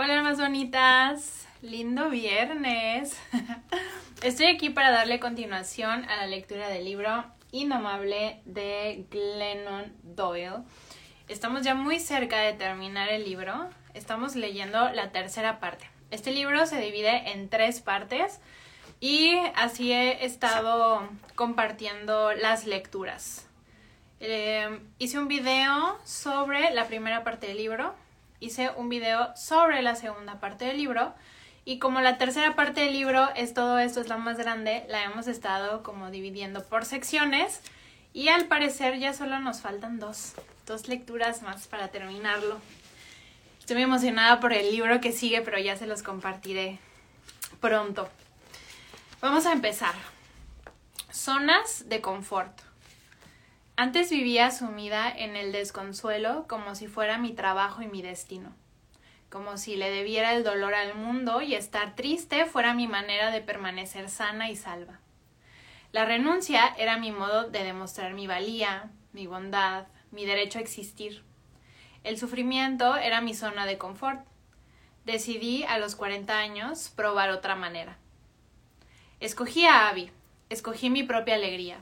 Hola más bonitas, lindo viernes. Estoy aquí para darle continuación a la lectura del libro Indomable de Glennon Doyle. Estamos ya muy cerca de terminar el libro. Estamos leyendo la tercera parte. Este libro se divide en tres partes y así he estado compartiendo las lecturas. Eh, hice un video sobre la primera parte del libro, hice un video sobre la segunda parte del libro y como la tercera parte del libro es todo esto, es la más grande, la hemos estado como dividiendo por secciones y al parecer ya solo nos faltan dos, dos lecturas más para terminarlo. Estoy muy emocionada por el libro que sigue, pero ya se los compartiré pronto. Vamos a empezar. Zonas de confort. Antes vivía sumida en el desconsuelo como si fuera mi trabajo y mi destino, como si le debiera el dolor al mundo y estar triste fuera mi manera de permanecer sana y salva. La renuncia era mi modo de demostrar mi valía, mi bondad, mi derecho a existir. El sufrimiento era mi zona de confort. Decidí a los 40 años probar otra manera. Escogí a Abby, escogí mi propia alegría,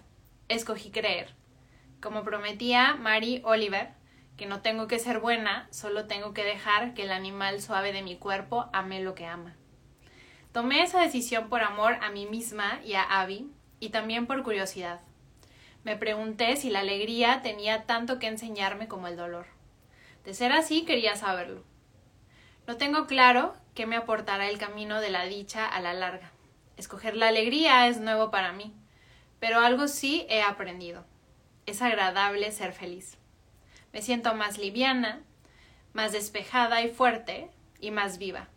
escogí creer como prometía Mary Oliver, que no tengo que ser buena, solo tengo que dejar que el animal suave de mi cuerpo ame lo que ama. Tomé esa decisión por amor a mí misma y a Abby, y también por curiosidad. Me pregunté si la alegría tenía tanto que enseñarme como el dolor. De ser así, quería saberlo. No tengo claro qué me aportará el camino de la dicha a la larga. Escoger la alegría es nuevo para mí, pero algo sí he aprendido es agradable ser feliz. Me siento más liviana, más despejada y fuerte y más viva.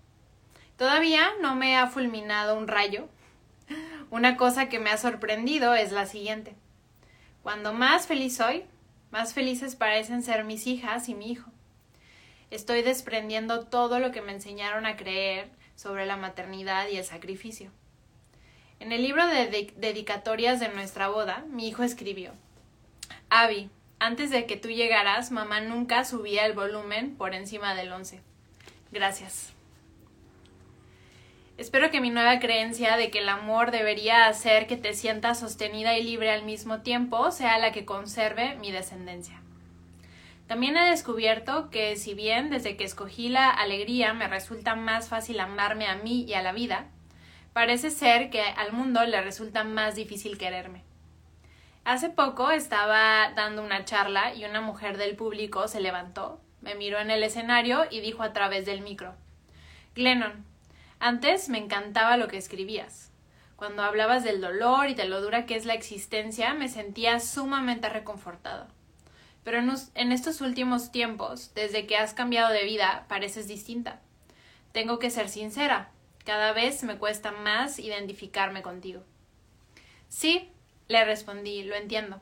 Todavía no me ha fulminado un rayo. Una cosa que me ha sorprendido es la siguiente. Cuando más feliz soy, más felices parecen ser mis hijas y mi hijo. Estoy desprendiendo todo lo que me enseñaron a creer sobre la maternidad y el sacrificio. En el libro de dedicatorias de nuestra boda, mi hijo escribió Abby, antes de que tú llegaras, mamá nunca subía el volumen por encima del 11. Gracias. Espero que mi nueva creencia de que el amor debería hacer que te sientas sostenida y libre al mismo tiempo sea la que conserve mi descendencia. También he descubierto que si bien desde que escogí la alegría me resulta más fácil amarme a mí y a la vida, parece ser que al mundo le resulta más difícil quererme. Hace poco estaba dando una charla y una mujer del público se levantó, me miró en el escenario y dijo a través del micro Glennon, antes me encantaba lo que escribías. Cuando hablabas del dolor y de lo dura que es la existencia, me sentía sumamente reconfortado. Pero en, en estos últimos tiempos, desde que has cambiado de vida, pareces distinta. Tengo que ser sincera, cada vez me cuesta más identificarme contigo. Sí, le respondí, lo entiendo.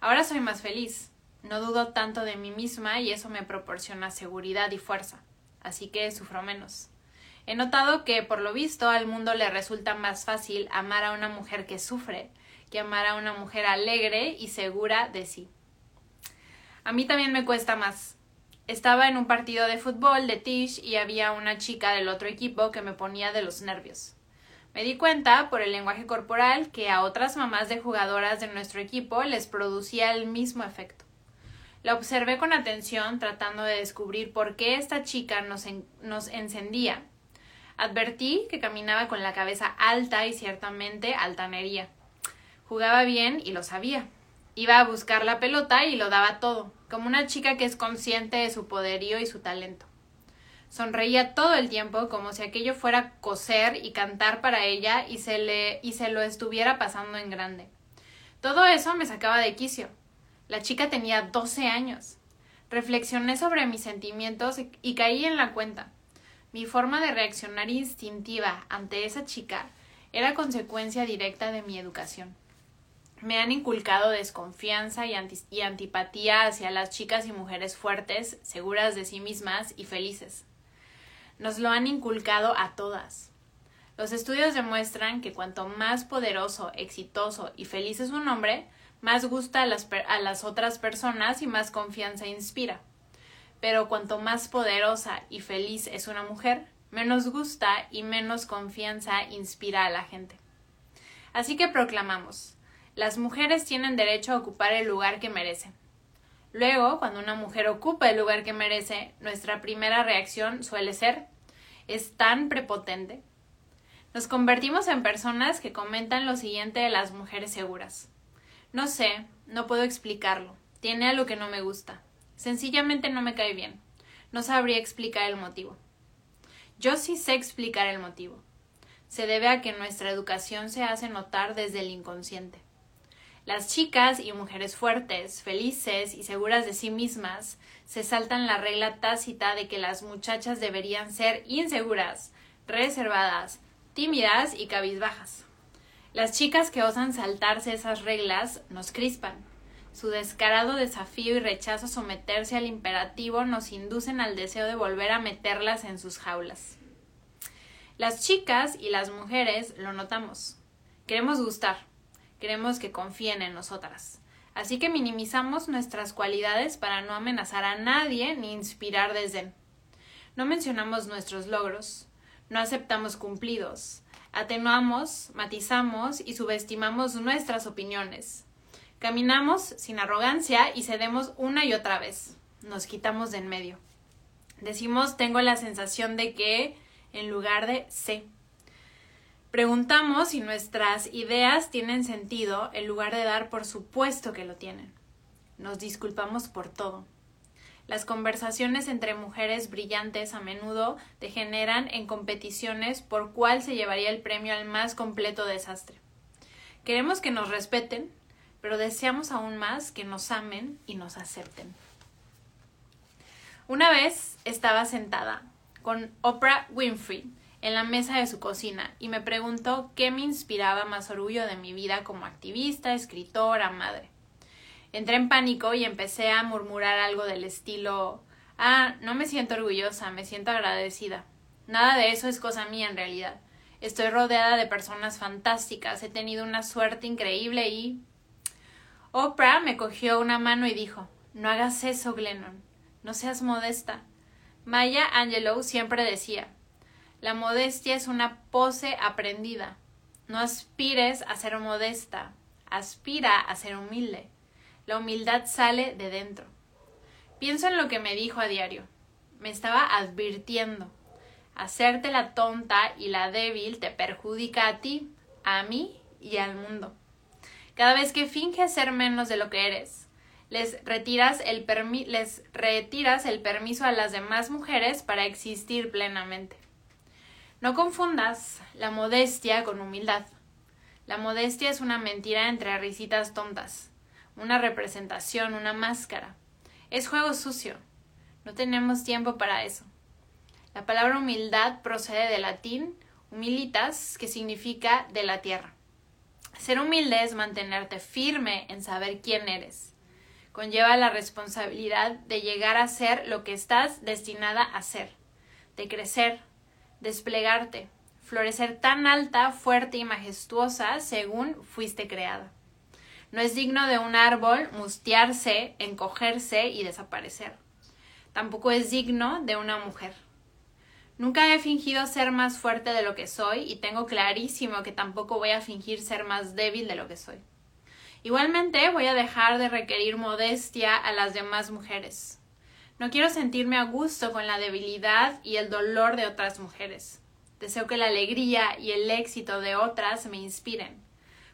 Ahora soy más feliz. No dudo tanto de mí misma y eso me proporciona seguridad y fuerza. Así que sufro menos. He notado que, por lo visto, al mundo le resulta más fácil amar a una mujer que sufre que amar a una mujer alegre y segura de sí. A mí también me cuesta más. Estaba en un partido de fútbol de Tish y había una chica del otro equipo que me ponía de los nervios. Me di cuenta por el lenguaje corporal que a otras mamás de jugadoras de nuestro equipo les producía el mismo efecto. La observé con atención tratando de descubrir por qué esta chica nos, encendía. Advertí que caminaba con la cabeza alta y ciertamente altanería. Jugaba bien y lo sabía. Iba a buscar la pelota y lo daba todo, como una chica que es consciente de su poderío y su talento. Sonreía todo el tiempo como si aquello fuera coser y cantar para ella y se le y se lo estuviera pasando en grande. Todo eso me sacaba de quicio. La chica tenía doce años. Reflexioné sobre mis sentimientos y caí en la cuenta. Mi forma de reaccionar instintiva ante esa chica era consecuencia directa de mi educación. Me han inculcado desconfianza y, y antipatía hacia las chicas y mujeres fuertes, seguras de sí mismas y felices. Nos lo han inculcado a todas. Los estudios demuestran que cuanto más poderoso, exitoso y feliz es un hombre, más gusta a las, a las otras personas y más confianza inspira. pero cuanto más poderosa y feliz es una mujer, menos gusta y menos confianza inspira a la gente. Así que proclamamos, las mujeres tienen derecho a ocupar el lugar que merecen. Luego, cuando una mujer ocupa el lugar que merece, nuestra primera reacción suele ser es tan prepotente. Nos convertimos en personas que comentan lo siguiente de las mujeres seguras. No sé, no puedo explicarlo. Tiene algo que no me gusta. Sencillamente no me cae bien. No sabría explicar el motivo. Yo sí sé explicar el motivo. Se debe a que nuestra educación se hace notar desde el inconsciente. Las chicas y mujeres fuertes, felices y seguras de sí mismas se saltan la regla tácita de que las muchachas deberían ser inseguras, reservadas, tímidas y cabizbajas. Las chicas que osan saltarse esas reglas nos crispan. Su descarado desafío y rechazo a someterse al imperativo nos inducen al deseo de volver a meterlas en sus jaulas. Las chicas y las mujeres lo notamos. Queremos gustar, queremos que confíen en nosotras. Así que minimizamos nuestras cualidades para no amenazar a nadie ni inspirar desdén. No mencionamos nuestros logros, no aceptamos cumplidos, atenuamos, matizamos y subestimamos nuestras opiniones. Caminamos sin arrogancia y cedemos una y otra vez. Nos quitamos de en medio. Decimos tengo la sensación de que en lugar de sé. Preguntamos si nuestras ideas tienen sentido en lugar de dar por supuesto que lo tienen. Nos disculpamos por todo. Las conversaciones entre mujeres brillantes a menudo degeneran en competiciones por cuál se llevaría el premio al más completo desastre. Queremos que nos respeten, pero deseamos aún más que nos amen y nos acepten. Una vez estaba sentada con Oprah Winfrey en la mesa de su cocina y me preguntó qué me inspiraba más orgullo de mi vida como activista, escritora, madre. Entré en pánico y empecé a murmurar algo del estilo Ah, no me siento orgullosa, me siento agradecida. Nada de eso es cosa mía en realidad. Estoy rodeada de personas fantásticas, he tenido una suerte increíble y. Oprah me cogió una mano y dijo No hagas eso, Glennon. No seas modesta. Maya Angelou siempre decía la modestia es una pose aprendida. No aspires a ser modesta, aspira a ser humilde. La humildad sale de dentro. Pienso en lo que me dijo a diario. Me estaba advirtiendo. Hacerte la tonta y la débil te perjudica a ti, a mí y al mundo. Cada vez que finges ser menos de lo que eres, les retiras el, les retiras el permiso a las demás mujeres para existir plenamente. No confundas la modestia con humildad. La modestia es una mentira entre risitas tontas, una representación, una máscara. Es juego sucio. No tenemos tiempo para eso. La palabra humildad procede del latín humilitas, que significa de la tierra. Ser humilde es mantenerte firme en saber quién eres. Conlleva la responsabilidad de llegar a ser lo que estás destinada a ser, de crecer, desplegarte, florecer tan alta, fuerte y majestuosa según fuiste creada. No es digno de un árbol mustiarse, encogerse y desaparecer. Tampoco es digno de una mujer. Nunca he fingido ser más fuerte de lo que soy y tengo clarísimo que tampoco voy a fingir ser más débil de lo que soy. Igualmente voy a dejar de requerir modestia a las demás mujeres. No quiero sentirme a gusto con la debilidad y el dolor de otras mujeres. Deseo que la alegría y el éxito de otras me inspiren,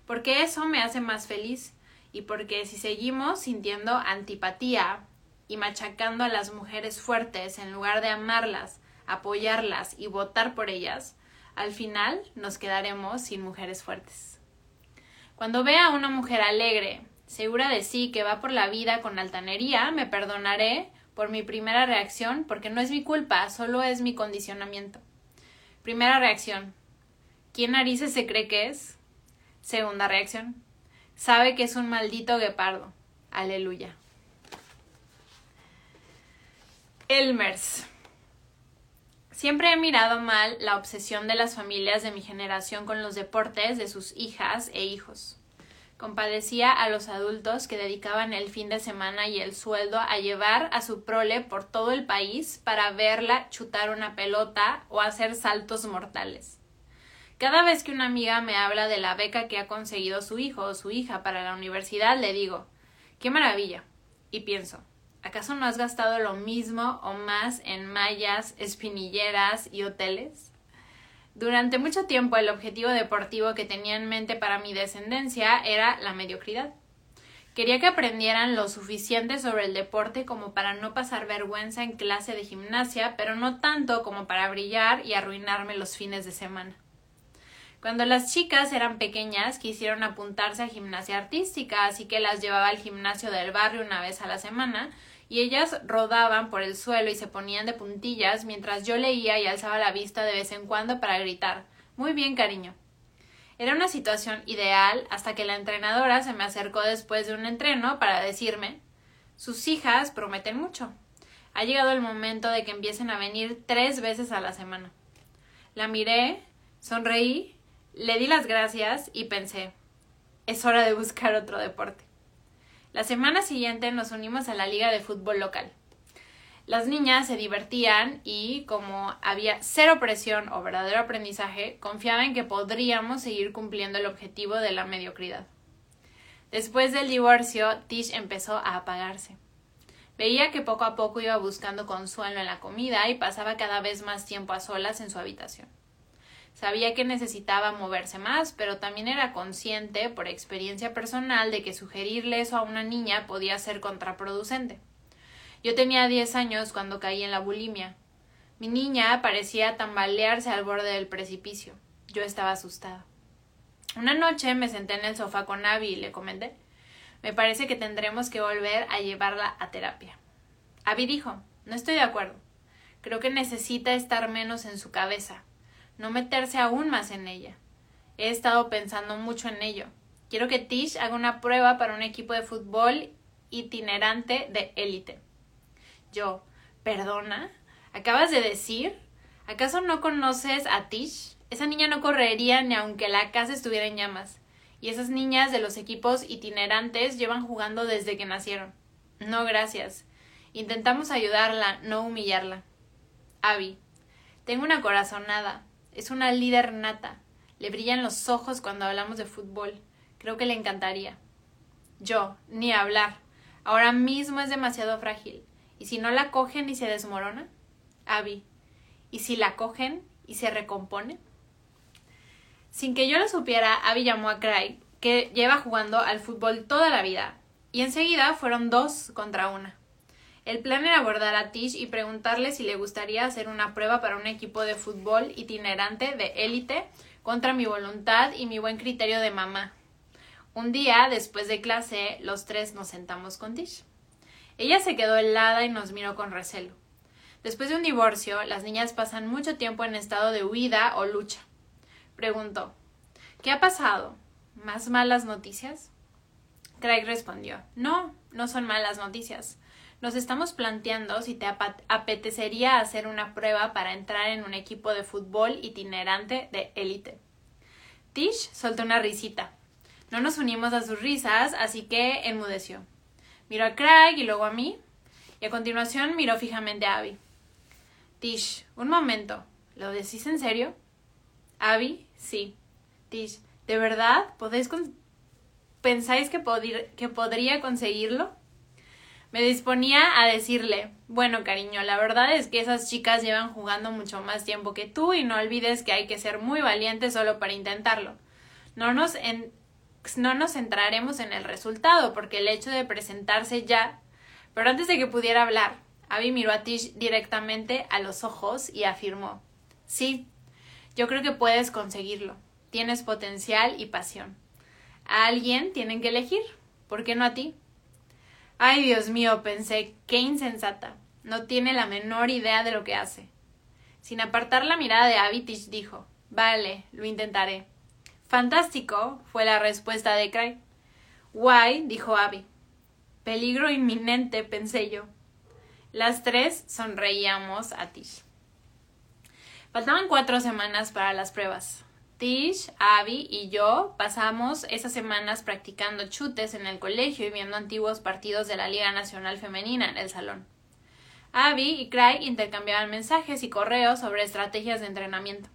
porque eso me hace más feliz y porque si seguimos sintiendo antipatía y machacando a las mujeres fuertes en lugar de amarlas, apoyarlas y votar por ellas, al final nos quedaremos sin mujeres fuertes. Cuando vea a una mujer alegre, segura de sí que va por la vida con altanería, me perdonaré por mi primera reacción, porque no es mi culpa, solo es mi condicionamiento. Primera reacción. ¿Quién narices se cree que es? Segunda reacción. Sabe que es un maldito guepardo. Aleluya. Elmers. Siempre he mirado mal la obsesión de las familias de mi generación con los deportes de sus hijas e hijos. Compadecía a los adultos que dedicaban el fin de semana y el sueldo a llevar a su prole por todo el país para verla chutar una pelota o hacer saltos mortales. Cada vez que una amiga me habla de la beca que ha conseguido su hijo o su hija para la universidad, le digo ¡Qué maravilla! Y pienso ¿Acaso no has gastado lo mismo o más en mallas, espinilleras y hoteles? Durante mucho tiempo el objetivo deportivo que tenía en mente para mi descendencia era la mediocridad. Quería que aprendieran lo suficiente sobre el deporte como para no pasar vergüenza en clase de gimnasia, pero no tanto como para brillar y arruinarme los fines de semana. Cuando las chicas eran pequeñas quisieron apuntarse a gimnasia artística, así que las llevaba al gimnasio del barrio una vez a la semana, y ellas rodaban por el suelo y se ponían de puntillas mientras yo leía y alzaba la vista de vez en cuando para gritar Muy bien, cariño. Era una situación ideal hasta que la entrenadora se me acercó después de un entreno para decirme Sus hijas prometen mucho. Ha llegado el momento de que empiecen a venir tres veces a la semana. La miré, sonreí, le di las gracias y pensé es hora de buscar otro deporte. La semana siguiente nos unimos a la liga de fútbol local. Las niñas se divertían y, como había cero presión o verdadero aprendizaje, confiaba en que podríamos seguir cumpliendo el objetivo de la mediocridad. Después del divorcio, Tish empezó a apagarse. Veía que poco a poco iba buscando consuelo en la comida y pasaba cada vez más tiempo a solas en su habitación. Sabía que necesitaba moverse más, pero también era consciente, por experiencia personal, de que sugerirle eso a una niña podía ser contraproducente. Yo tenía diez años cuando caí en la bulimia. Mi niña parecía tambalearse al borde del precipicio. Yo estaba asustada. Una noche me senté en el sofá con Abby y le comenté Me parece que tendremos que volver a llevarla a terapia. Abby dijo No estoy de acuerdo. Creo que necesita estar menos en su cabeza no meterse aún más en ella. He estado pensando mucho en ello. Quiero que Tish haga una prueba para un equipo de fútbol itinerante de élite. Yo, ¿perdona? ¿Acabas de decir? ¿Acaso no conoces a Tish? Esa niña no correría ni aunque la casa estuviera en llamas. Y esas niñas de los equipos itinerantes llevan jugando desde que nacieron. No, gracias. Intentamos ayudarla, no humillarla. Abby, tengo una corazonada. Es una líder nata. Le brillan los ojos cuando hablamos de fútbol. Creo que le encantaría. Yo, ni hablar. Ahora mismo es demasiado frágil. ¿Y si no la cogen y se desmorona? Abby. ¿Y si la cogen y se recompone? Sin que yo lo supiera, Abby llamó a Craig, que lleva jugando al fútbol toda la vida, y enseguida fueron dos contra una. El plan era abordar a Tish y preguntarle si le gustaría hacer una prueba para un equipo de fútbol itinerante de élite contra mi voluntad y mi buen criterio de mamá. Un día, después de clase, los tres nos sentamos con Tish. Ella se quedó helada y nos miró con recelo. Después de un divorcio, las niñas pasan mucho tiempo en estado de huida o lucha. Preguntó ¿Qué ha pasado? ¿Más malas noticias? Craig respondió No, no son malas noticias nos estamos planteando si te apetecería hacer una prueba para entrar en un equipo de fútbol itinerante de élite. Tish soltó una risita. No nos unimos a sus risas, así que enmudeció. Miró a Craig y luego a mí, y a continuación miró fijamente a Abby. Tish, un momento. ¿Lo decís en serio? Abby, sí. Tish, ¿de verdad? ¿Podéis ¿Pensáis que, que podría conseguirlo? Me disponía a decirle bueno, cariño, la verdad es que esas chicas llevan jugando mucho más tiempo que tú y no olvides que hay que ser muy valiente solo para intentarlo. No nos, no nos centraremos en el resultado, porque el hecho de presentarse ya. Pero antes de que pudiera hablar, Abby miró a Tish directamente a los ojos y afirmó Sí, yo creo que puedes conseguirlo. Tienes potencial y pasión. A alguien tienen que elegir. ¿Por qué no a ti? Ay, Dios mío, pensé, qué insensata. No tiene la menor idea de lo que hace. Sin apartar la mirada de Abby, dijo, Vale, lo intentaré. Fantástico, fue la respuesta de Craig. Guay, dijo Abby. Peligro inminente, pensé yo. Las tres sonreíamos a Tish. Faltaban cuatro semanas para las pruebas. Tish, Abby y yo pasamos esas semanas practicando chutes en el colegio y viendo antiguos partidos de la Liga Nacional Femenina en el salón. Abby y Craig intercambiaban mensajes y correos sobre estrategias de entrenamiento.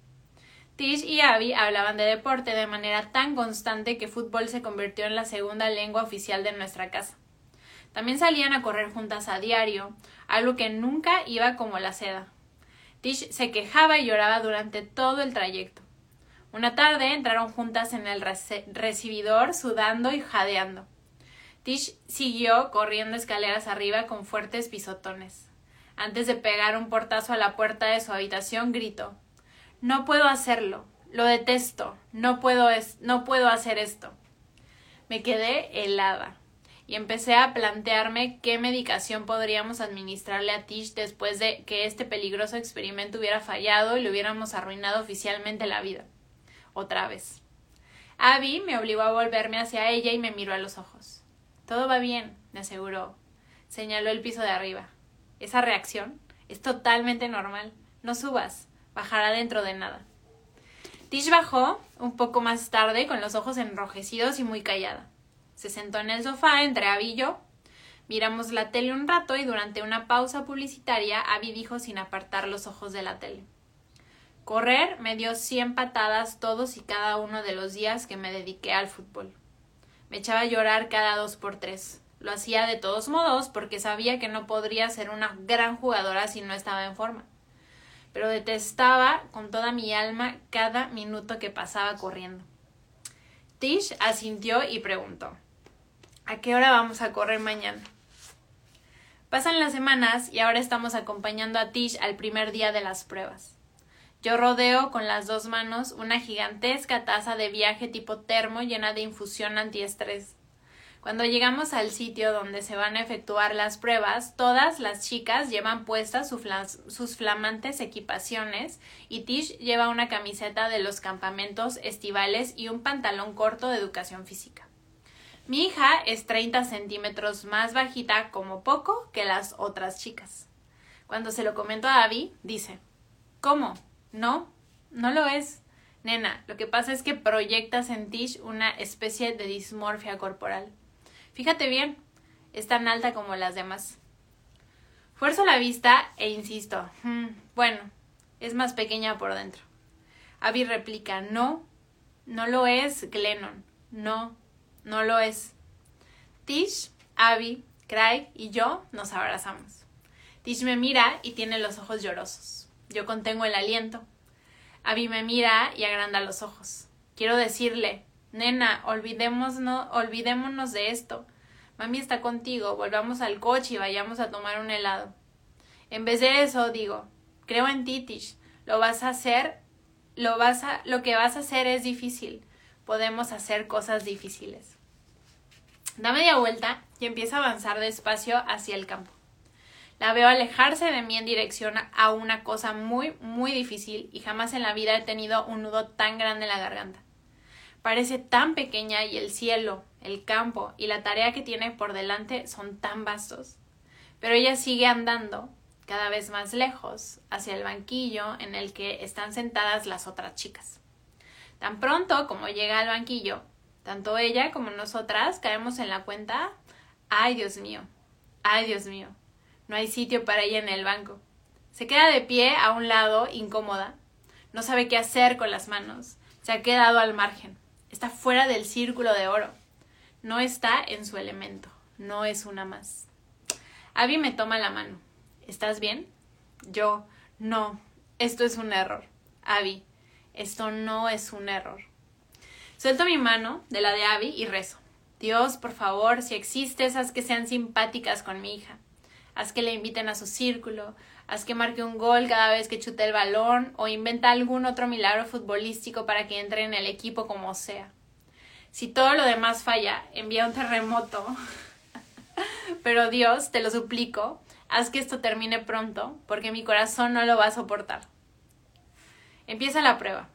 Tish y Abby hablaban de deporte de manera tan constante que fútbol se convirtió en la segunda lengua oficial de nuestra casa. También salían a correr juntas a diario, algo que nunca iba como la seda. Tish se quejaba y lloraba durante todo el trayecto. Una tarde entraron juntas en el recibidor sudando y jadeando. Tish siguió corriendo escaleras arriba con fuertes pisotones. Antes de pegar un portazo a la puerta de su habitación, gritó No puedo hacerlo. Lo detesto. No puedo, es no puedo hacer esto. Me quedé helada y empecé a plantearme qué medicación podríamos administrarle a Tish después de que este peligroso experimento hubiera fallado y le hubiéramos arruinado oficialmente la vida otra vez. Abby me obligó a volverme hacia ella y me miró a los ojos. Todo va bien, me aseguró. Señaló el piso de arriba. Esa reacción es totalmente normal. No subas. Bajará dentro de nada. Tish bajó un poco más tarde con los ojos enrojecidos y muy callada. Se sentó en el sofá entre Abby y yo. Miramos la tele un rato y durante una pausa publicitaria Abby dijo sin apartar los ojos de la tele. Correr me dio cien patadas todos y cada uno de los días que me dediqué al fútbol. Me echaba a llorar cada dos por tres. Lo hacía de todos modos porque sabía que no podría ser una gran jugadora si no estaba en forma. Pero detestaba con toda mi alma cada minuto que pasaba corriendo. Tish asintió y preguntó ¿A qué hora vamos a correr mañana? Pasan las semanas y ahora estamos acompañando a Tish al primer día de las pruebas. Yo rodeo con las dos manos una gigantesca taza de viaje tipo termo llena de infusión antiestrés. Cuando llegamos al sitio donde se van a efectuar las pruebas, todas las chicas llevan puestas sus flamantes equipaciones y Tish lleva una camiseta de los campamentos estivales y un pantalón corto de educación física. Mi hija es 30 centímetros más bajita como poco que las otras chicas. Cuando se lo comento a Abby, dice ¿Cómo? No, no lo es. Nena, lo que pasa es que proyectas en Tish una especie de dismorfia corporal. Fíjate bien, es tan alta como las demás. Fuerzo la vista e insisto. Hmm, bueno, es más pequeña por dentro. Abby replica, no, no lo es, Glennon. No, no lo es. Tish, Abby, Craig y yo nos abrazamos. Tish me mira y tiene los ojos llorosos. Yo contengo el aliento. Abby me mira y agranda los ojos. Quiero decirle, nena, olvidémonos, olvidémonos de esto. Mami está contigo, volvamos al coche y vayamos a tomar un helado. En vez de eso, digo, creo en ti, Tish. Lo vas a hacer, lo vas a, lo que vas a hacer es difícil. Podemos hacer cosas difíciles. Da media vuelta y empieza a avanzar despacio hacia el campo. La veo alejarse de mí en dirección a una cosa muy, muy difícil y jamás en la vida he tenido un nudo tan grande en la garganta. Parece tan pequeña y el cielo, el campo y la tarea que tiene por delante son tan vastos. Pero ella sigue andando cada vez más lejos hacia el banquillo en el que están sentadas las otras chicas. Tan pronto como llega al banquillo, tanto ella como nosotras caemos en la cuenta ay Dios mío, ay Dios mío, no hay sitio para ella en el banco. Se queda de pie a un lado, incómoda. No sabe qué hacer con las manos. Se ha quedado al margen. Está fuera del círculo de oro. No está en su elemento. No es una más. Abby me toma la mano. ¿Estás bien? Yo, no. Esto es un error. Abby, esto no es un error. Suelto mi mano de la de Abby y rezo. Dios, por favor, si existes, haz que sean simpáticas con mi hija haz que le inviten a su círculo, haz que marque un gol cada vez que chute el balón o inventa algún otro milagro futbolístico para que entre en el equipo como sea. Si todo lo demás falla, envía un terremoto. Pero Dios, te lo suplico, haz que esto termine pronto, porque mi corazón no lo va a soportar. Empieza la prueba.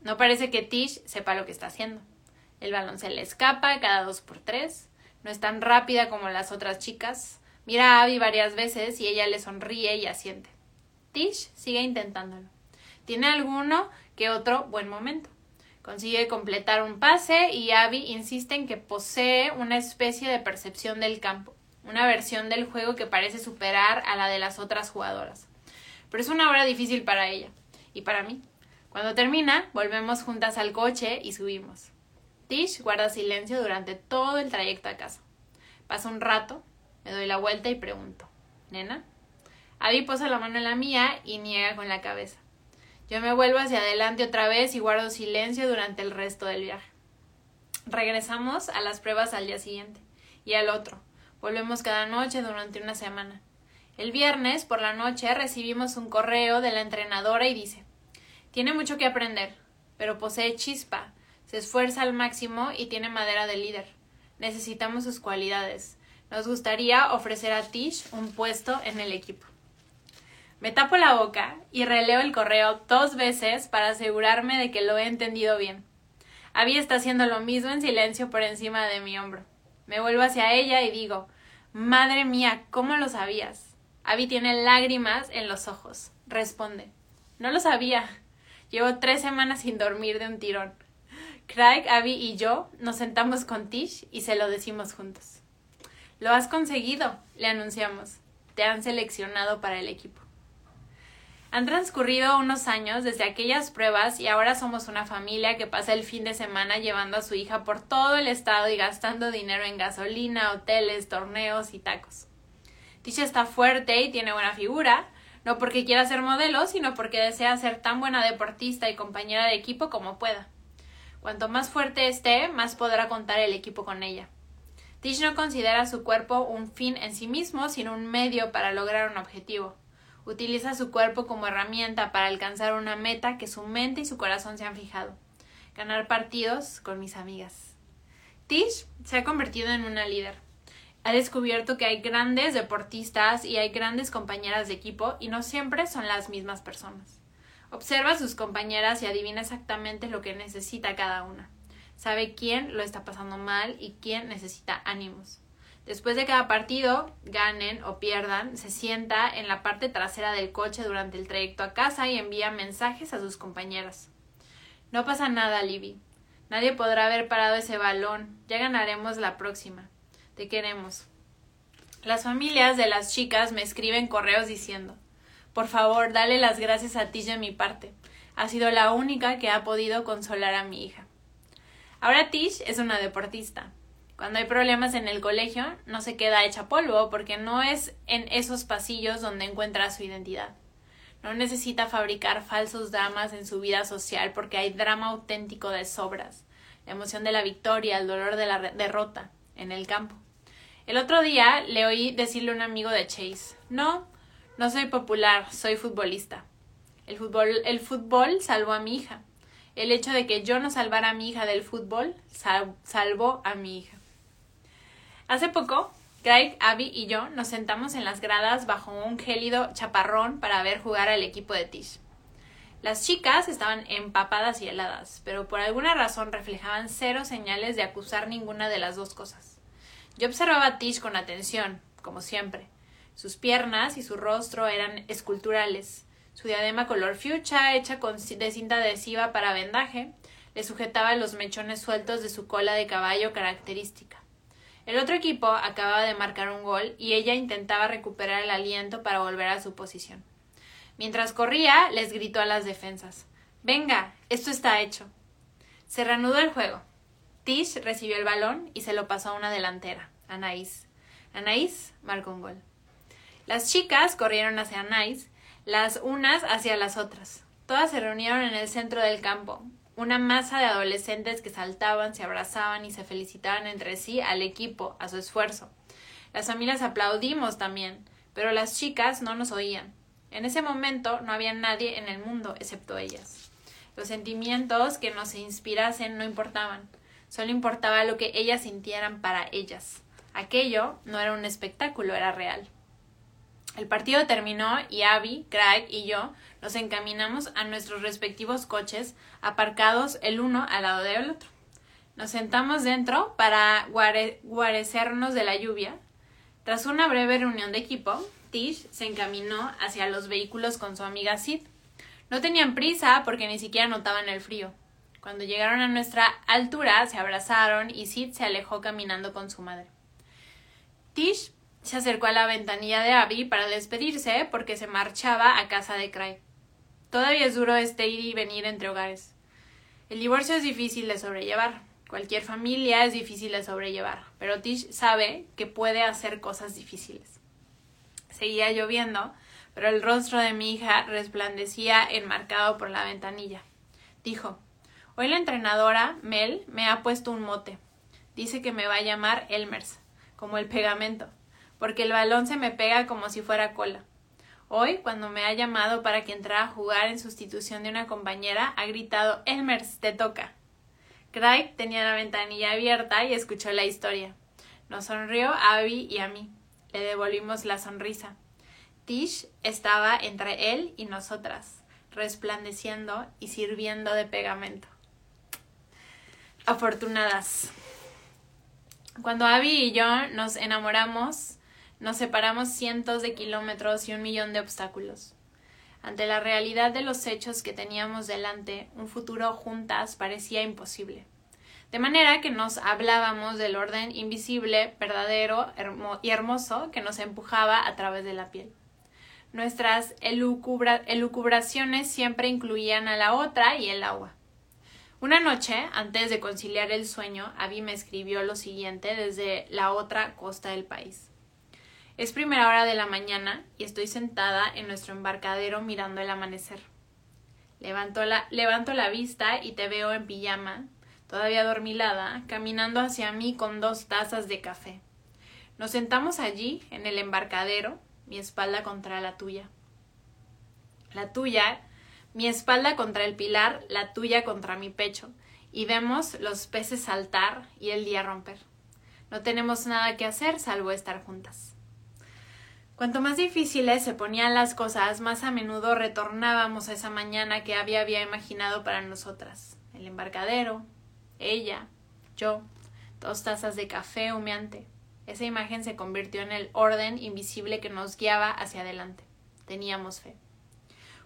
No parece que Tish sepa lo que está haciendo. El balón se le escapa cada dos por tres. No es tan rápida como las otras chicas. Mira a Abby varias veces y ella le sonríe y asiente. Tish sigue intentándolo. Tiene alguno que otro buen momento. Consigue completar un pase y Abby insiste en que posee una especie de percepción del campo, una versión del juego que parece superar a la de las otras jugadoras. Pero es una hora difícil para ella y para mí. Cuando termina, volvemos juntas al coche y subimos. Tish guarda silencio durante todo el trayecto a casa. Pasa un rato, me doy la vuelta y pregunto, ¿Nena? Abby posa la mano en la mía y niega con la cabeza. Yo me vuelvo hacia adelante otra vez y guardo silencio durante el resto del viaje. Regresamos a las pruebas al día siguiente y al otro. Volvemos cada noche durante una semana. El viernes por la noche recibimos un correo de la entrenadora y dice Tiene mucho que aprender, pero posee chispa, se esfuerza al máximo y tiene madera de líder. Necesitamos sus cualidades. Nos gustaría ofrecer a Tish un puesto en el equipo. Me tapo la boca y releo el correo dos veces para asegurarme de que lo he entendido bien. Abby está haciendo lo mismo en silencio por encima de mi hombro. Me vuelvo hacia ella y digo Madre mía, ¿cómo lo sabías? Abby tiene lágrimas en los ojos. Responde No lo sabía. Llevo tres semanas sin dormir de un tirón. Craig, Abby y yo nos sentamos con Tish y se lo decimos juntos. Lo has conseguido, le anunciamos. Te han seleccionado para el equipo. Han transcurrido unos años desde aquellas pruebas y ahora somos una familia que pasa el fin de semana llevando a su hija por todo el estado y gastando dinero en gasolina, hoteles, torneos y tacos. Tish está fuerte y tiene buena figura, no porque quiera ser modelo, sino porque desea ser tan buena deportista y compañera de equipo como pueda. Cuanto más fuerte esté, más podrá contar el equipo con ella. Tish no considera su cuerpo un fin en sí mismo, sino un medio para lograr un objetivo. Utiliza su cuerpo como herramienta para alcanzar una meta que su mente y su corazón se han fijado. Ganar partidos con mis amigas. Tish se ha convertido en una líder. Ha descubierto que hay grandes deportistas y hay grandes compañeras de equipo y no siempre son las mismas personas. Observa a sus compañeras y adivina exactamente lo que necesita cada una. Sabe quién lo está pasando mal y quién necesita ánimos. Después de cada partido, ganen o pierdan, se sienta en la parte trasera del coche durante el trayecto a casa y envía mensajes a sus compañeras. No pasa nada, Libby. Nadie podrá haber parado ese balón. Ya ganaremos la próxima. Te queremos. Las familias de las chicas me escriben correos diciendo por favor, dale las gracias a ti de mi parte. Ha sido la única que ha podido consolar a mi hija. Ahora Tish es una deportista. Cuando hay problemas en el colegio, no se queda hecha polvo porque no es en esos pasillos donde encuentra su identidad. No necesita fabricar falsos dramas en su vida social porque hay drama auténtico de sobras, la emoción de la victoria, el dolor de la derrota, en el campo. El otro día le oí decirle a un amigo de Chase, no, no soy popular, soy futbolista. El fútbol, el fútbol salvó a mi hija. El hecho de que yo no salvara a mi hija del fútbol salvó a mi hija. Hace poco, Craig, Abby y yo nos sentamos en las gradas bajo un gélido chaparrón para ver jugar al equipo de Tish. Las chicas estaban empapadas y heladas, pero por alguna razón reflejaban cero señales de acusar ninguna de las dos cosas. Yo observaba a Tish con atención, como siempre, sus piernas y su rostro eran esculturales. Su diadema color fuchsia, hecha de cinta adhesiva para vendaje, le sujetaba los mechones sueltos de su cola de caballo característica. El otro equipo acababa de marcar un gol y ella intentaba recuperar el aliento para volver a su posición. Mientras corría, les gritó a las defensas Venga, esto está hecho. Se reanudó el juego. Tish recibió el balón y se lo pasó a una delantera, Anaís. Anaís marcó un gol. Las chicas corrieron hacia Nice, las unas hacia las otras. Todas se reunieron en el centro del campo, una masa de adolescentes que saltaban, se abrazaban y se felicitaban entre sí al equipo, a su esfuerzo. Las familias aplaudimos también, pero las chicas no nos oían. En ese momento no había nadie en el mundo excepto ellas. Los sentimientos que nos inspirasen no importaban, solo importaba lo que ellas sintieran para ellas. Aquello no era un espectáculo, era real. El partido terminó y Abby, Craig y yo nos encaminamos a nuestros respectivos coches, aparcados el uno al lado del otro. Nos sentamos dentro para guarecernos de la lluvia. Tras una breve reunión de equipo, Tish se encaminó hacia los vehículos con su amiga Sid. No tenían prisa porque ni siquiera notaban el frío. Cuando llegaron a nuestra altura, se abrazaron y Sid se alejó caminando con su madre. Tish se acercó a la ventanilla de Abby para despedirse porque se marchaba a casa de Craig. Todavía es duro este ir y venir entre hogares. El divorcio es difícil de sobrellevar. Cualquier familia es difícil de sobrellevar, pero Tish sabe que puede hacer cosas difíciles. Seguía lloviendo, pero el rostro de mi hija resplandecía enmarcado por la ventanilla. Dijo Hoy la entrenadora, Mel, me ha puesto un mote. Dice que me va a llamar Elmers, como el pegamento, porque el balón se me pega como si fuera cola. Hoy, cuando me ha llamado para que entrara a jugar en sustitución de una compañera, ha gritado Elmers, te toca. Craig tenía la ventanilla abierta y escuchó la historia. Nos sonrió a Abby y a mí. Le devolvimos la sonrisa. Tish estaba entre él y nosotras, resplandeciendo y sirviendo de pegamento. Afortunadas. Cuando Abby y yo nos enamoramos, nos separamos cientos de kilómetros y un millón de obstáculos. Ante la realidad de los hechos que teníamos delante, un futuro juntas parecía imposible. De manera que nos hablábamos del orden invisible, verdadero y hermoso que nos empujaba a través de la piel. Nuestras elucubraciones siempre incluían a la otra y el agua. Una noche, antes de conciliar el sueño, Abby me escribió lo siguiente desde la otra costa del país. Es primera hora de la mañana y estoy sentada en nuestro embarcadero mirando el amanecer. Levanto la, levanto la vista y te veo en pijama, todavía dormilada, caminando hacia mí con dos tazas de café. Nos sentamos allí, en el embarcadero, mi espalda contra la tuya. La tuya, mi espalda contra el pilar, la tuya contra mi pecho, y vemos los peces saltar y el día romper. No tenemos nada que hacer salvo estar juntas. Cuanto más difíciles se ponían las cosas, más a menudo retornábamos a esa mañana que había, había imaginado para nosotras. El embarcadero, ella, yo, dos tazas de café humeante. Esa imagen se convirtió en el orden invisible que nos guiaba hacia adelante. Teníamos fe.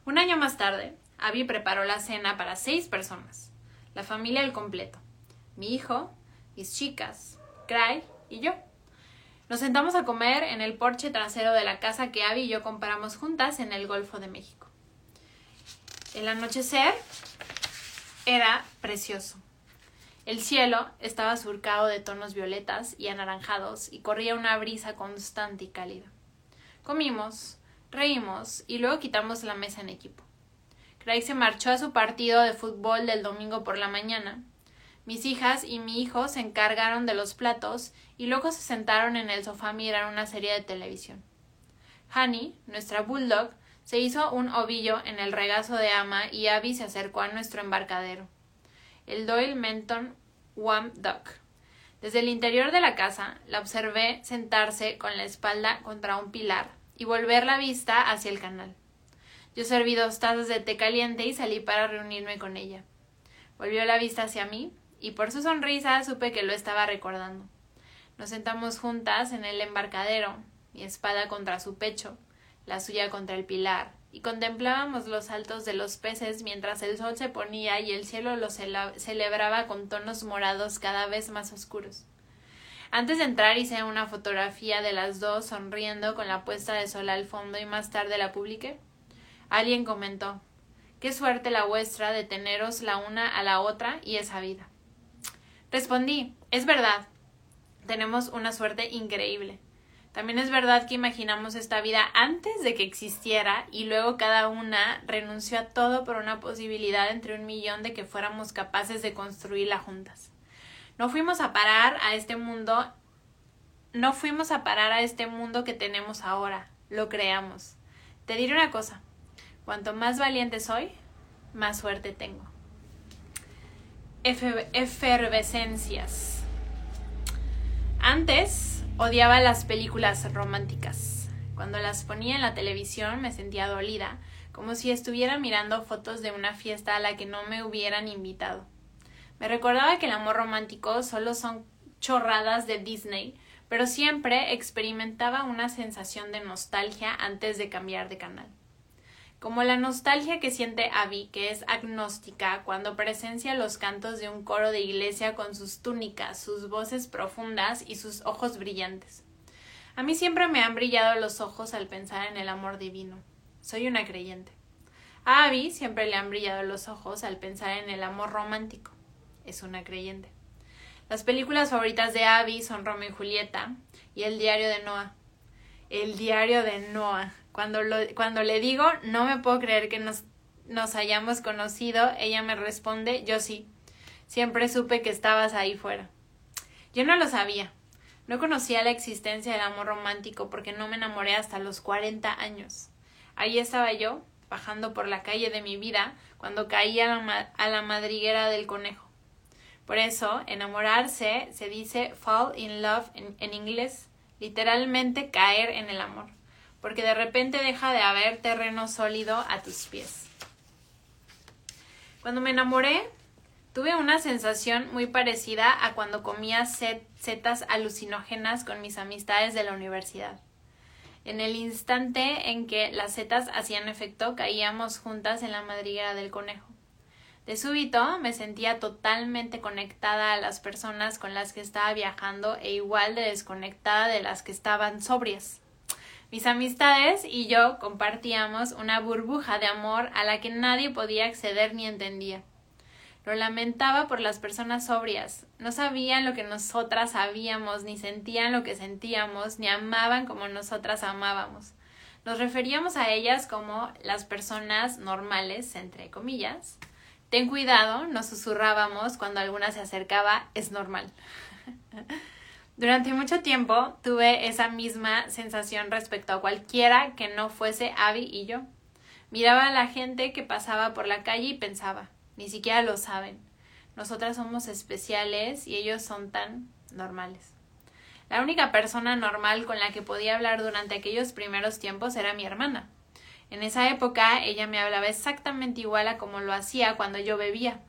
Un año más tarde, Abby preparó la cena para seis personas, la familia al completo, mi hijo, mis chicas, Craig y yo. Nos sentamos a comer en el porche trasero de la casa que Abby y yo compramos juntas en el Golfo de México. El anochecer era precioso. El cielo estaba surcado de tonos violetas y anaranjados y corría una brisa constante y cálida. Comimos, reímos y luego quitamos la mesa en equipo. Craig se marchó a su partido de fútbol del domingo por la mañana mis hijas y mi hijo se encargaron de los platos y luego se sentaron en el sofá a mirar una serie de televisión. Honey, nuestra bulldog, se hizo un ovillo en el regazo de Ama y Abby se acercó a nuestro embarcadero. El Doyle Menton Wam Duck. Desde el interior de la casa la observé sentarse con la espalda contra un pilar y volver la vista hacia el canal. Yo serví dos tazas de té caliente y salí para reunirme con ella. Volvió la vista hacia mí y por su sonrisa supe que lo estaba recordando. Nos sentamos juntas en el embarcadero, mi espada contra su pecho, la suya contra el pilar, y contemplábamos los saltos de los peces mientras el sol se ponía y el cielo los celebraba con tonos morados cada vez más oscuros. Antes de entrar hice una fotografía de las dos sonriendo con la puesta de sol al fondo y más tarde la publiqué. Alguien comentó Qué suerte la vuestra de teneros la una a la otra y esa vida. Respondí, es verdad, tenemos una suerte increíble. También es verdad que imaginamos esta vida antes de que existiera y luego cada una renunció a todo por una posibilidad entre un millón de que fuéramos capaces de construirla juntas. No fuimos a parar a este mundo, no fuimos a parar a este mundo que tenemos ahora, lo creamos. Te diré una cosa, cuanto más valiente soy, más suerte tengo efervescencias. Antes odiaba las películas románticas. Cuando las ponía en la televisión me sentía dolida, como si estuviera mirando fotos de una fiesta a la que no me hubieran invitado. Me recordaba que el amor romántico solo son chorradas de Disney, pero siempre experimentaba una sensación de nostalgia antes de cambiar de canal. Como la nostalgia que siente Abby, que es agnóstica, cuando presencia los cantos de un coro de iglesia con sus túnicas, sus voces profundas y sus ojos brillantes. A mí siempre me han brillado los ojos al pensar en el amor divino. Soy una creyente. A Abby siempre le han brillado los ojos al pensar en el amor romántico. Es una creyente. Las películas favoritas de Abby son Romeo y Julieta y El diario de Noah. El diario de Noah. Cuando, lo, cuando le digo, no me puedo creer que nos, nos hayamos conocido, ella me responde, yo sí. Siempre supe que estabas ahí fuera. Yo no lo sabía. No conocía la existencia del amor romántico porque no me enamoré hasta los 40 años. Ahí estaba yo, bajando por la calle de mi vida, cuando caí a la, a la madriguera del conejo. Por eso, enamorarse se dice fall in love en, en inglés, literalmente caer en el amor porque de repente deja de haber terreno sólido a tus pies. Cuando me enamoré, tuve una sensación muy parecida a cuando comía setas alucinógenas con mis amistades de la universidad. En el instante en que las setas hacían efecto, caíamos juntas en la madriguera del conejo. De súbito me sentía totalmente conectada a las personas con las que estaba viajando e igual de desconectada de las que estaban sobrias. Mis amistades y yo compartíamos una burbuja de amor a la que nadie podía acceder ni entendía. Lo lamentaba por las personas sobrias. No sabían lo que nosotras sabíamos, ni sentían lo que sentíamos, ni amaban como nosotras amábamos. Nos referíamos a ellas como las personas normales, entre comillas. Ten cuidado, nos susurrábamos cuando alguna se acercaba, es normal. Durante mucho tiempo tuve esa misma sensación respecto a cualquiera que no fuese Abby y yo. Miraba a la gente que pasaba por la calle y pensaba, ni siquiera lo saben. Nosotras somos especiales y ellos son tan normales. La única persona normal con la que podía hablar durante aquellos primeros tiempos era mi hermana. En esa época ella me hablaba exactamente igual a como lo hacía cuando yo bebía.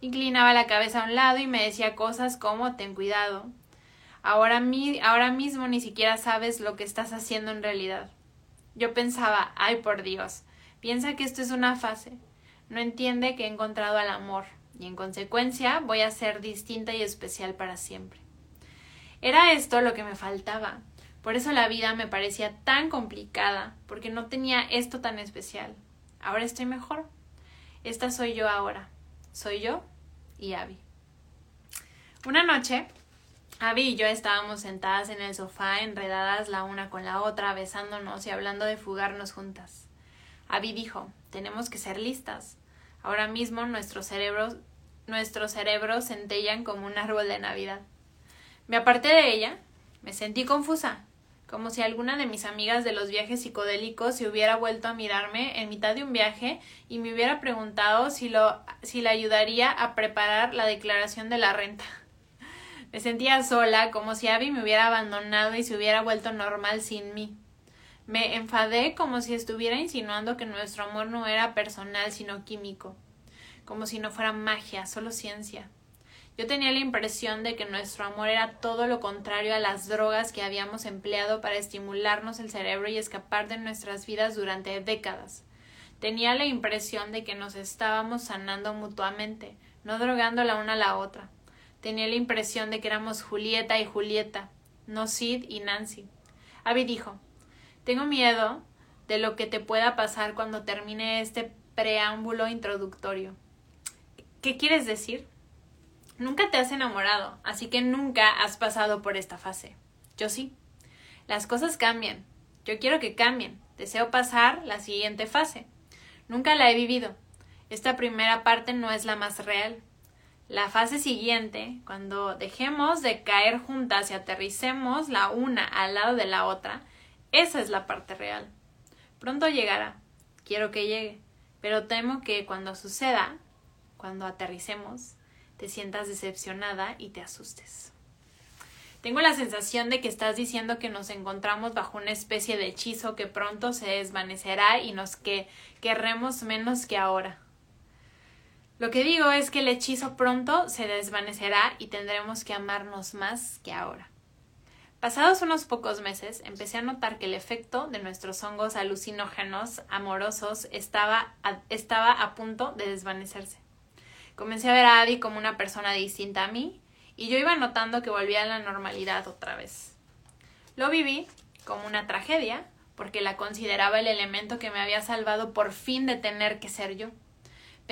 Inclinaba la cabeza a un lado y me decía cosas como ten cuidado, Ahora, ahora mismo ni siquiera sabes lo que estás haciendo en realidad. Yo pensaba, ay por Dios, piensa que esto es una fase. No entiende que he encontrado al amor y en consecuencia voy a ser distinta y especial para siempre. Era esto lo que me faltaba. Por eso la vida me parecía tan complicada, porque no tenía esto tan especial. Ahora estoy mejor. Esta soy yo ahora. Soy yo y Abby. Una noche Abby y yo estábamos sentadas en el sofá, enredadas la una con la otra, besándonos y hablando de fugarnos juntas. Abby dijo, tenemos que ser listas. Ahora mismo nuestros cerebros, nuestros cerebros centellan como un árbol de Navidad. Me aparté de ella, me sentí confusa, como si alguna de mis amigas de los viajes psicodélicos se hubiera vuelto a mirarme en mitad de un viaje y me hubiera preguntado si lo si le ayudaría a preparar la declaración de la renta. Me sentía sola, como si Abby me hubiera abandonado y se hubiera vuelto normal sin mí. Me enfadé como si estuviera insinuando que nuestro amor no era personal, sino químico, como si no fuera magia, solo ciencia. Yo tenía la impresión de que nuestro amor era todo lo contrario a las drogas que habíamos empleado para estimularnos el cerebro y escapar de nuestras vidas durante décadas. Tenía la impresión de que nos estábamos sanando mutuamente, no drogando la una a la otra. Tenía la impresión de que éramos Julieta y Julieta, no Sid y Nancy. Abby dijo Tengo miedo de lo que te pueda pasar cuando termine este preámbulo introductorio. ¿Qué quieres decir? Nunca te has enamorado, así que nunca has pasado por esta fase. Yo sí. Las cosas cambian. Yo quiero que cambien. Deseo pasar la siguiente fase. Nunca la he vivido. Esta primera parte no es la más real. La fase siguiente, cuando dejemos de caer juntas y aterricemos la una al lado de la otra, esa es la parte real. Pronto llegará. Quiero que llegue. Pero temo que cuando suceda, cuando aterricemos, te sientas decepcionada y te asustes. Tengo la sensación de que estás diciendo que nos encontramos bajo una especie de hechizo que pronto se desvanecerá y nos que querremos menos que ahora. Lo que digo es que el hechizo pronto se desvanecerá y tendremos que amarnos más que ahora. Pasados unos pocos meses, empecé a notar que el efecto de nuestros hongos alucinógenos amorosos estaba a, estaba a punto de desvanecerse. Comencé a ver a Abby como una persona distinta a mí, y yo iba notando que volvía a la normalidad otra vez. Lo viví como una tragedia, porque la consideraba el elemento que me había salvado por fin de tener que ser yo.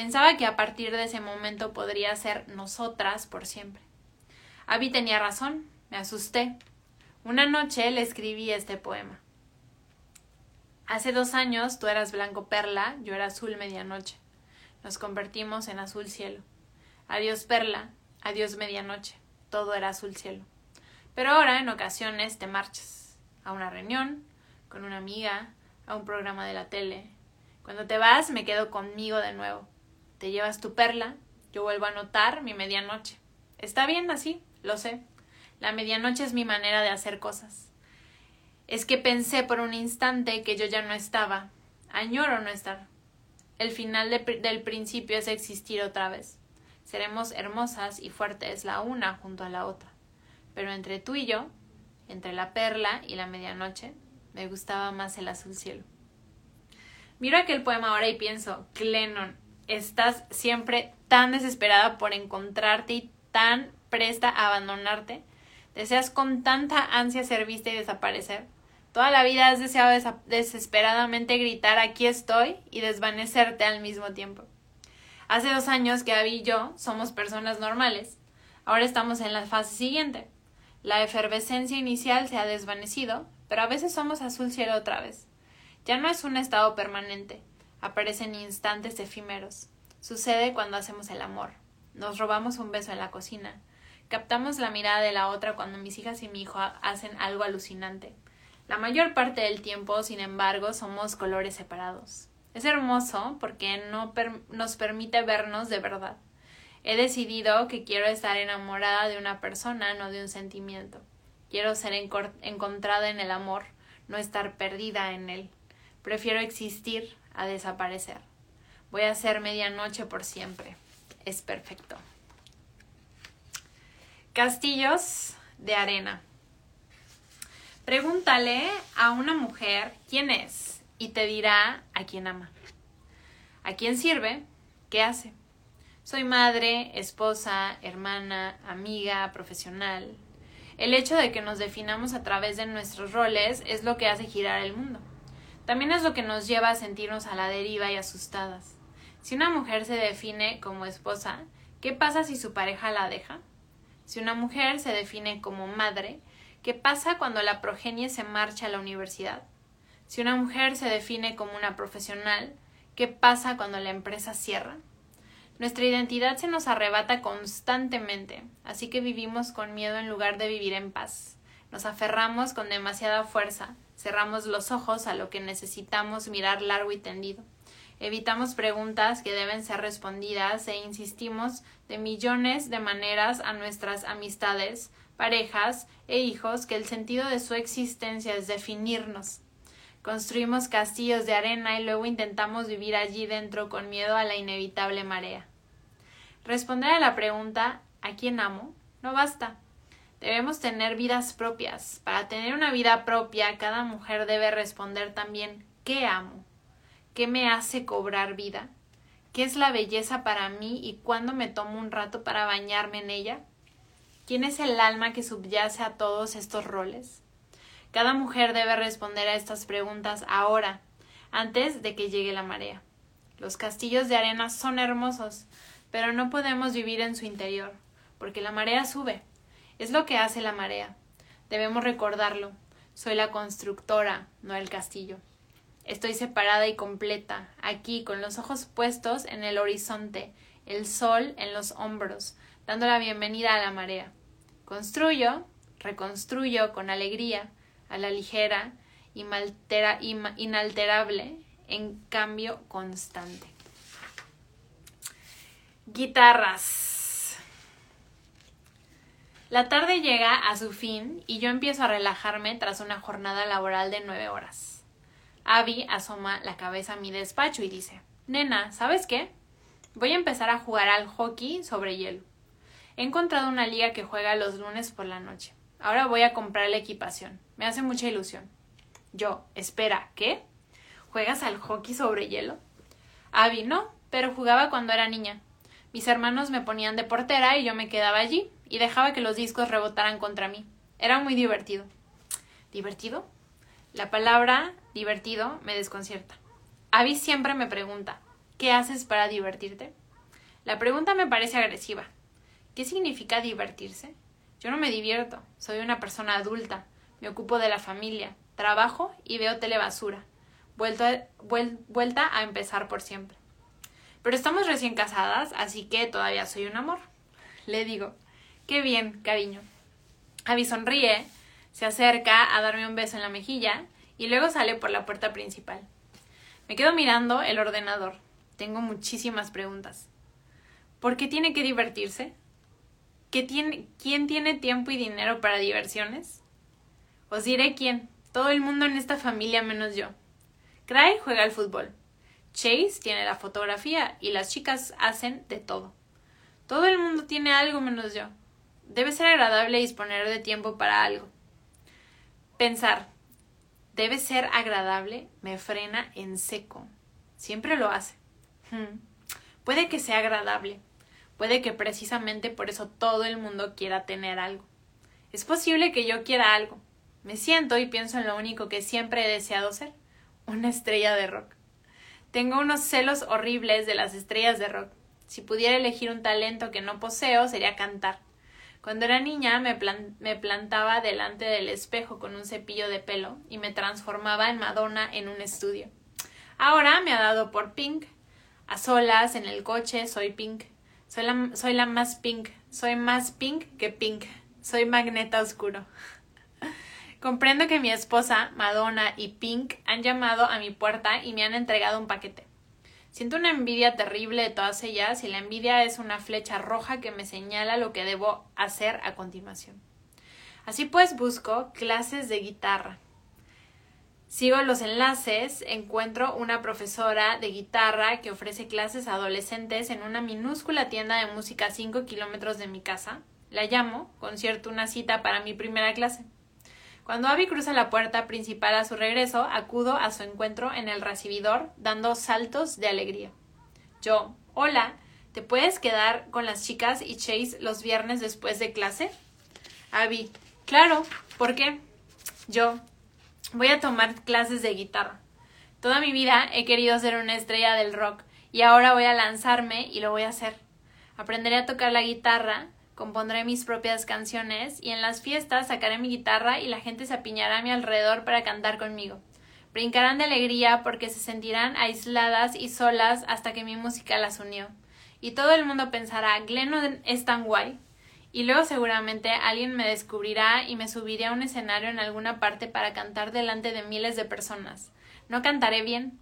Pensaba que a partir de ese momento podría ser nosotras por siempre. Abby tenía razón, me asusté. Una noche le escribí este poema. Hace dos años tú eras blanco perla, yo era azul medianoche. Nos convertimos en azul cielo. Adiós perla, adiós medianoche. Todo era azul cielo. Pero ahora en ocasiones te marchas a una reunión, con una amiga, a un programa de la tele. Cuando te vas me quedo conmigo de nuevo. Te llevas tu perla, yo vuelvo a notar mi medianoche. Está bien así, lo sé. La medianoche es mi manera de hacer cosas. Es que pensé por un instante que yo ya no estaba. Añoro no estar. El final del principio es existir otra vez. Seremos hermosas y fuertes la una junto a la otra. Pero entre tú y yo, entre la perla y la medianoche, me gustaba más el azul cielo. Miro aquel poema ahora y pienso, Clennon, estás siempre tan desesperada por encontrarte y tan presta a abandonarte. Deseas con tanta ansia ser vista y desaparecer. Toda la vida has deseado desesperadamente gritar aquí estoy y desvanecerte al mismo tiempo. Hace dos años que Abby y yo somos personas normales. Ahora estamos en la fase siguiente. La efervescencia inicial se ha desvanecido, pero a veces somos azul cielo otra vez. Ya no es un estado permanente, aparecen instantes efímeros. Sucede cuando hacemos el amor. Nos robamos un beso en la cocina. Captamos la mirada de la otra cuando mis hijas y mi hijo hacen algo alucinante. La mayor parte del tiempo, sin embargo, somos colores separados. Es hermoso porque no nos permite vernos de verdad. He decidido que quiero estar enamorada de una persona, no de un sentimiento. Quiero ser encontrada en el amor, no estar perdida en él. Prefiero existir a desaparecer. Voy a ser medianoche por siempre. Es perfecto. Castillos de arena. Pregúntale a una mujer quién es y te dirá a quién ama. ¿A quién sirve? ¿Qué hace? Soy madre, esposa, hermana, amiga, profesional. El hecho de que nos definamos a través de nuestros roles es lo que hace girar el mundo. También es lo que nos lleva a sentirnos a la deriva y asustadas. Si una mujer se define como esposa, ¿qué pasa si su pareja la deja? Si una mujer se define como madre, ¿qué pasa cuando la progenie se marcha a la universidad? Si una mujer se define como una profesional, ¿qué pasa cuando la empresa cierra? Nuestra identidad se nos arrebata constantemente, así que vivimos con miedo en lugar de vivir en paz. Nos aferramos con demasiada fuerza, cerramos los ojos a lo que necesitamos mirar largo y tendido. Evitamos preguntas que deben ser respondidas e insistimos de millones de maneras a nuestras amistades, parejas e hijos que el sentido de su existencia es definirnos. Construimos castillos de arena y luego intentamos vivir allí dentro con miedo a la inevitable marea. Responder a la pregunta ¿a quién amo? no basta. Debemos tener vidas propias. Para tener una vida propia, cada mujer debe responder también ¿qué amo? ¿Qué me hace cobrar vida? ¿Qué es la belleza para mí y cuándo me tomo un rato para bañarme en ella? ¿Quién es el alma que subyace a todos estos roles? Cada mujer debe responder a estas preguntas ahora, antes de que llegue la marea. Los castillos de arena son hermosos, pero no podemos vivir en su interior, porque la marea sube. Es lo que hace la marea. Debemos recordarlo. Soy la constructora, no el castillo. Estoy separada y completa, aquí, con los ojos puestos en el horizonte, el sol en los hombros, dando la bienvenida a la marea. Construyo, reconstruyo con alegría, a la ligera, inalterable, en cambio constante. Guitarras. La tarde llega a su fin y yo empiezo a relajarme tras una jornada laboral de nueve horas. Abby asoma la cabeza a mi despacho y dice Nena, ¿sabes qué? Voy a empezar a jugar al hockey sobre hielo. He encontrado una liga que juega los lunes por la noche. Ahora voy a comprar la equipación. Me hace mucha ilusión. Yo, espera, ¿qué? ¿Juegas al hockey sobre hielo? Abby, no, pero jugaba cuando era niña. Mis hermanos me ponían de portera y yo me quedaba allí y dejaba que los discos rebotaran contra mí. Era muy divertido. ¿Divertido? La palabra divertido me desconcierta. Abby siempre me pregunta, ¿qué haces para divertirte? La pregunta me parece agresiva. ¿Qué significa divertirse? Yo no me divierto, soy una persona adulta, me ocupo de la familia, trabajo y veo telebasura. vuelta a empezar por siempre. Pero estamos recién casadas, así que todavía soy un amor. Le digo, qué bien, cariño. Abby sonríe, se acerca a darme un beso en la mejilla y luego sale por la puerta principal. Me quedo mirando el ordenador. Tengo muchísimas preguntas. ¿Por qué tiene que divertirse? tiene, ¿Quién tiene tiempo y dinero para diversiones? Os diré quién. Todo el mundo en esta familia menos yo. Craig juega al fútbol. Chase tiene la fotografía y las chicas hacen de todo. Todo el mundo tiene algo menos yo. Debe ser agradable disponer de tiempo para algo. Pensar, debe ser agradable, me frena en seco. Siempre lo hace. Hmm. Puede que sea agradable. Puede que precisamente por eso todo el mundo quiera tener algo. Es posible que yo quiera algo. Me siento y pienso en lo único que siempre he deseado ser, una estrella de rock. Tengo unos celos horribles de las estrellas de rock. Si pudiera elegir un talento que no poseo, sería cantar. Cuando era niña me, me, plantaba delante del espejo con un cepillo de pelo y me transformaba en Madonna en un estudio. Ahora me ha dado por Pink. A solas, en el coche, soy Pink. Soy la, soy la más Pink. Soy más Pink que Pink. Soy Magneta Oscuro. Comprendo que mi esposa, Madonna y Pink han llamado a mi puerta y me han entregado un paquete. Siento una envidia terrible de todas ellas y la envidia es una flecha roja que me señala lo que debo hacer a continuación. Así pues busco clases de guitarra. Sigo los enlaces, encuentro una profesora de guitarra que ofrece clases a adolescentes en una minúscula tienda de música a 5 kilómetros de mi casa. La llamo, concierto una cita para mi primera clase. Cuando Abby cruza la puerta principal a su regreso, acudo a su encuentro en el recibidor, dando saltos de alegría. Yo, hola, ¿te puedes quedar con las chicas y Chase los viernes después de clase? Abby, claro, ¿por qué? Yo, voy a tomar clases de guitarra. Toda mi vida he querido ser una estrella del rock y ahora voy a lanzarme y lo voy a hacer. Aprenderé a tocar la guitarra, compondré mis propias canciones y en las fiestas sacaré mi guitarra y la gente se apiñará a mi alrededor para cantar conmigo. Brincarán de alegría porque se sentirán aisladas y solas hasta que mi música las unió. Y todo el mundo pensará, Glennon es tan guay. Y luego seguramente alguien me descubrirá y me subiré a un escenario en alguna parte para cantar delante de miles de personas. No cantaré bien.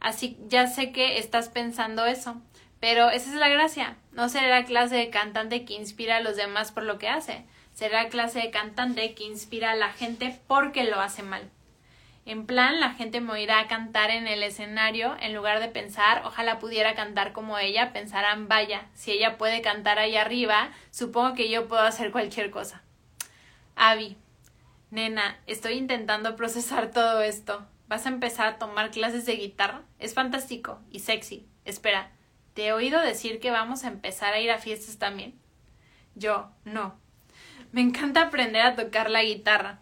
Así ya sé que estás pensando eso. Pero esa es la gracia. No será la clase de cantante que inspira a los demás por lo que hace. Será la clase de cantante que inspira a la gente porque lo hace mal. En plan, la gente me oirá a cantar en el escenario, en lugar de pensar, ojalá pudiera cantar como ella, pensarán, vaya, si ella puede cantar ahí arriba, supongo que yo puedo hacer cualquier cosa. Abby, nena, estoy intentando procesar todo esto. ¿Vas a empezar a tomar clases de guitarra? Es fantástico y sexy. Espera, ¿Te he oído decir que vamos a empezar a ir a fiestas también? Yo, no. Me encanta aprender a tocar la guitarra.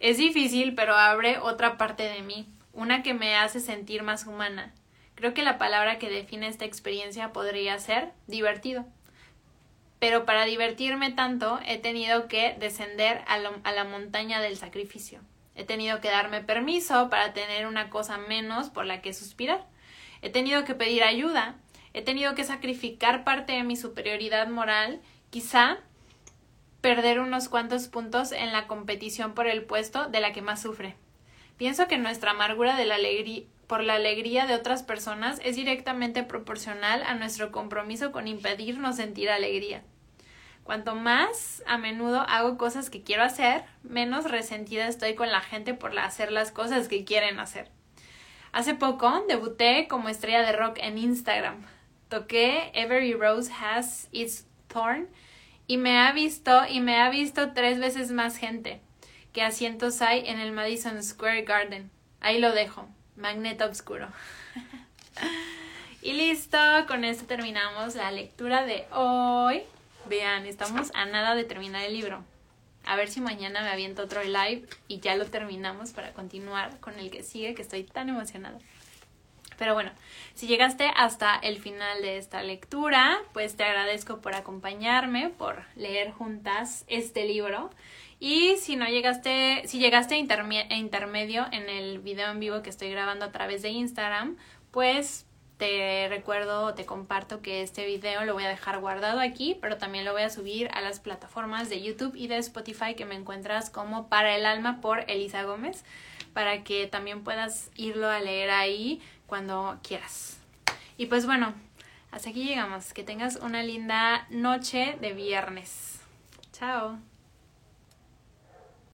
Es difícil, pero abre otra parte de mí, una que me hace sentir más humana. Creo que la palabra que define esta experiencia podría ser divertido. Pero para divertirme tanto he tenido que descender a, a, la montaña del sacrificio. He tenido que darme permiso para tener una cosa menos por la que suspirar. He tenido que pedir ayuda he tenido que sacrificar parte de mi superioridad moral, quizá perder unos cuantos puntos en la competición por el puesto de la que más sufre. Pienso que nuestra amargura de la alegría por la alegría de otras personas es directamente proporcional a nuestro compromiso con impedirnos sentir alegría. Cuanto más a menudo hago cosas que quiero hacer, menos resentida estoy con la gente por hacer las cosas que quieren hacer. Hace poco debuté como estrella de rock en Instagram. Toqué Every Rose Has Its Thorn y me ha visto y me ha visto tres veces más gente que asientos hay en el Madison Square Garden. Ahí lo dejo. Magneto Obscuro. y listo, con esto terminamos la lectura de hoy. Vean, estamos a nada de terminar el libro. A ver si mañana me aviento otro live y ya lo terminamos para continuar con el que sigue, que estoy tan emocionada. Pero bueno, si llegaste hasta el final de esta lectura, pues te agradezco por acompañarme, por leer juntas este libro. Y si no llegaste, si llegaste a, intermedio en el video en vivo que estoy grabando a través de Instagram, pues te recuerdo, te comparto que este video lo voy a dejar guardado aquí, pero también lo voy a subir a las plataformas de YouTube y de Spotify que me encuentras como Para el Alma por Elisa Gómez, para que también puedas irlo a leer ahí cuando quieras. Y pues bueno, hasta aquí llegamos. Que tengas una linda noche de viernes. Chao.